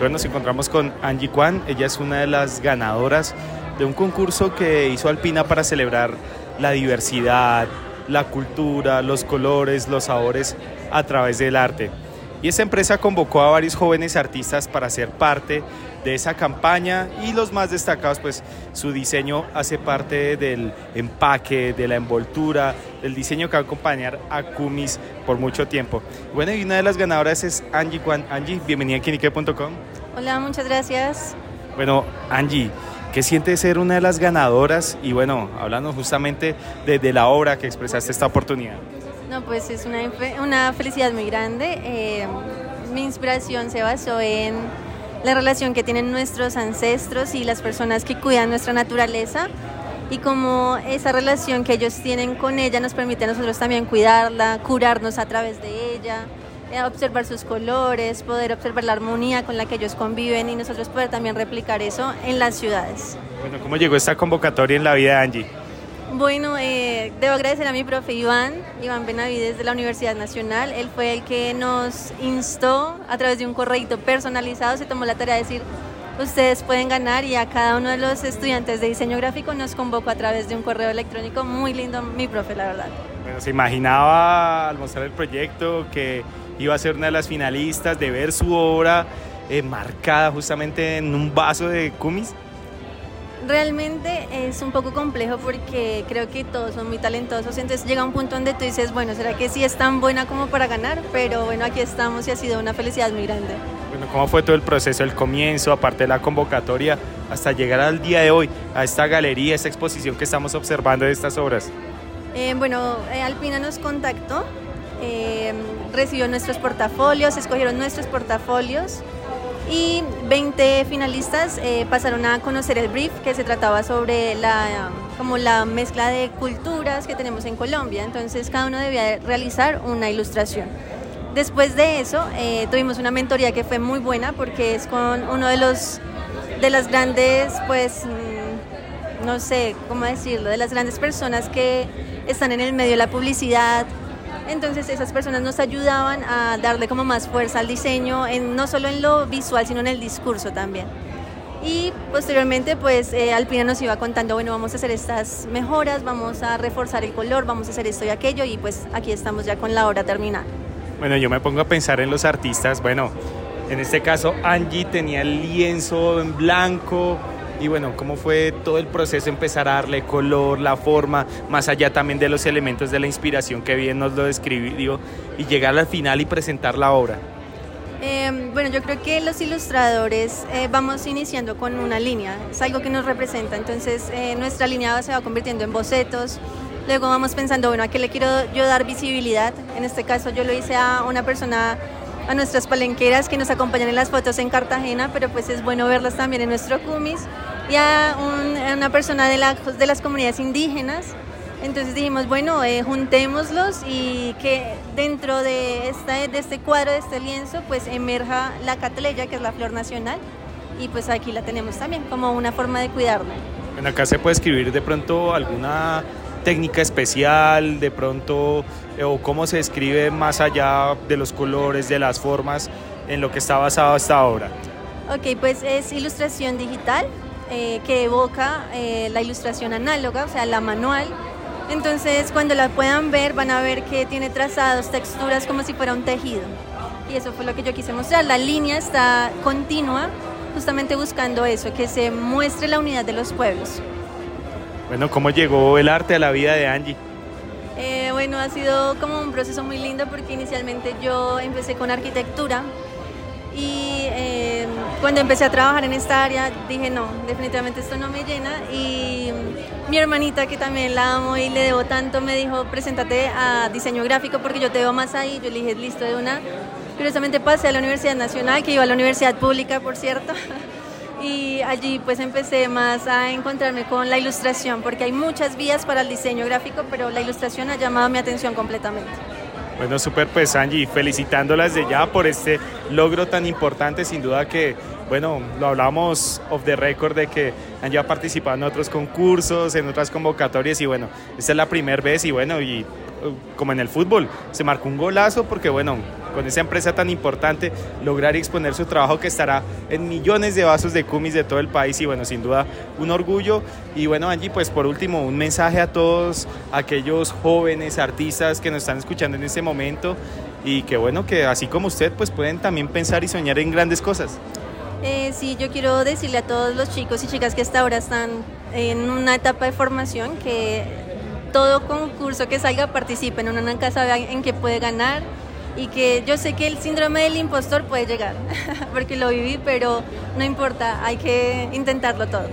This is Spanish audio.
Hoy nos encontramos con Angie Kwan, ella es una de las ganadoras de un concurso que hizo Alpina para celebrar la diversidad, la cultura, los colores, los sabores a través del arte. Y esta empresa convocó a varios jóvenes artistas para ser parte de esa campaña y los más destacados, pues su diseño hace parte del empaque, de la envoltura, del diseño que va a acompañar a Kumis por mucho tiempo. Bueno, y una de las ganadoras es Angie Kwan. Angie, bienvenida a Kinique.com. Hola, muchas gracias. Bueno, Angie, ¿qué siente ser una de las ganadoras? Y bueno, hablando justamente de, la obra que expresaste esta oportunidad. No, pues es una, una felicidad muy grande. Eh, mi inspiración se basó en la relación que tienen nuestros ancestros y las personas que cuidan nuestra naturaleza y como esa relación que ellos tienen con ella nos permite a nosotros también cuidarla, curarnos a través de ella, observar sus colores, poder observar la armonía con la que ellos conviven y nosotros poder también replicar eso en las ciudades. Bueno, ¿cómo llegó esta convocatoria en la vida de Angie? Bueno, eh, debo agradecer a mi profe Iván, Iván Benavides de la Universidad Nacional. Él fue el que nos instó a través de un correo personalizado, se tomó la tarea de decir, ustedes pueden ganar y a cada uno de los estudiantes de diseño gráfico nos convocó a través de un correo electrónico. Muy lindo mi profe, la verdad. Bueno, se imaginaba al mostrar el proyecto que iba a ser una de las finalistas, de ver su obra eh, marcada justamente en un vaso de kumis. Realmente es un poco complejo porque creo que todos son muy talentosos, entonces llega un punto donde tú dices, bueno, ¿será que sí es tan buena como para ganar? Pero bueno, aquí estamos y ha sido una felicidad muy grande. Bueno, ¿cómo fue todo el proceso, el comienzo, aparte de la convocatoria, hasta llegar al día de hoy, a esta galería, esta exposición que estamos observando de estas obras? Eh, bueno, eh, Alpina nos contactó, eh, recibió nuestros portafolios, escogieron nuestros portafolios y 20 finalistas eh, pasaron a conocer el brief que se trataba sobre la, como la mezcla de culturas que tenemos en Colombia. Entonces cada uno debía realizar una ilustración. Después de eso eh, tuvimos una mentoría que fue muy buena porque es con uno de los de las grandes, pues, mm, no sé cómo decirlo, de las grandes personas que están en el medio de la publicidad, entonces esas personas nos ayudaban a darle como más fuerza al diseño, en, no solo en lo visual, sino en el discurso también. Y posteriormente, pues eh, Alpina nos iba contando, bueno, vamos a hacer estas mejoras, vamos a reforzar el color, vamos a hacer esto y aquello, y pues aquí estamos ya con la obra terminada. Bueno, yo me pongo a pensar en los artistas, bueno, en este caso Angie tenía el lienzo en blanco, y bueno, cómo fue todo el proceso, empezar a darle color, la forma, más allá también de los elementos de la inspiración que bien nos lo describió y llegar al final y presentar la obra. Em, bueno, yo creo que los ilustradores eh, vamos iniciando con una línea, es algo que nos representa, entonces eh, nuestra línea se va convirtiendo en bocetos, luego vamos pensando, bueno, ¿a qué le quiero yo dar visibilidad? En este caso yo lo hice a una persona a nuestras palenqueras que nos acompañan en las fotos en Cartagena, pero pues es bueno verlas también en nuestro Cumis, y a, una persona de, de, las comunidades indígenas. Entonces dijimos, bueno, eh, juntémoslos y que dentro de, esta, de este cuadro, de este lienzo, pues emerja la catleya, que es la flor nacional, y pues aquí la tenemos también como una forma de cuidarla. En acá se puede escribir de pronto alguna técnica especial, de pronto, eh, o cómo se escribe más allá de los colores, de las formas, en lo que está basado esta obra? Ok, pues es ilustración digital eh, que evoca eh, la ilustración análoga, o sea, la manual. Entonces, cuando la puedan ver, van a ver que tiene trazados, texturas como si fuera un tejido. Y eso fue lo que yo quise mostrar. La línea está continua, justamente buscando eso, que se muestre la unidad de los pueblos. Bueno, ¿cómo llegó el arte a la vida de Angie? Eh, bueno, ha sido como un proceso muy lindo porque inicialmente yo empecé con arquitectura y eh, cuando empecé a trabajar en esta área dije no, definitivamente esto no me llena y mi hermanita que también la amo y le debo tanto me dijo preséntate a diseño gráfico porque yo te veo más ahí, yo le dije listo de una. Curiosamente pasé a la Universidad Nacional, que iba a la Universidad Pública por cierto. y allí pues empecé más a encontrarme con la ilustración, porque hay muchas vías para el diseño gráfico, pero la ilustración ha llamado mi atención completamente. Bueno, súper pues Angie, felicitándolas de ya por este logro tan importante, sin duda que, bueno, lo hablamos off the record de que Angie ha participado en otros concursos, en otras convocatorias y bueno, esta es la primera vez y bueno, y uh, como en el fútbol, se marcó un golazo porque bueno, con esa empresa tan importante, lograr exponer su trabajo que estará en millones de vasos de cumis de todo el país y bueno, sin duda un orgullo. Y bueno, Angie, pues por último, un mensaje a todos aquellos jóvenes artistas que nos están escuchando en este momento y que bueno, que así como usted, pues pueden también pensar y soñar en grandes cosas. Eh, sí, yo quiero decirle a todos los chicos y chicas que hasta ahora están en una etapa de formación que todo concurso que salga participen, uno nunca sabe en qué puede ganar y que yo sé que el síndrome del impostor puede llegar, porque lo viví, pero no importa, hay que intentarlo todo.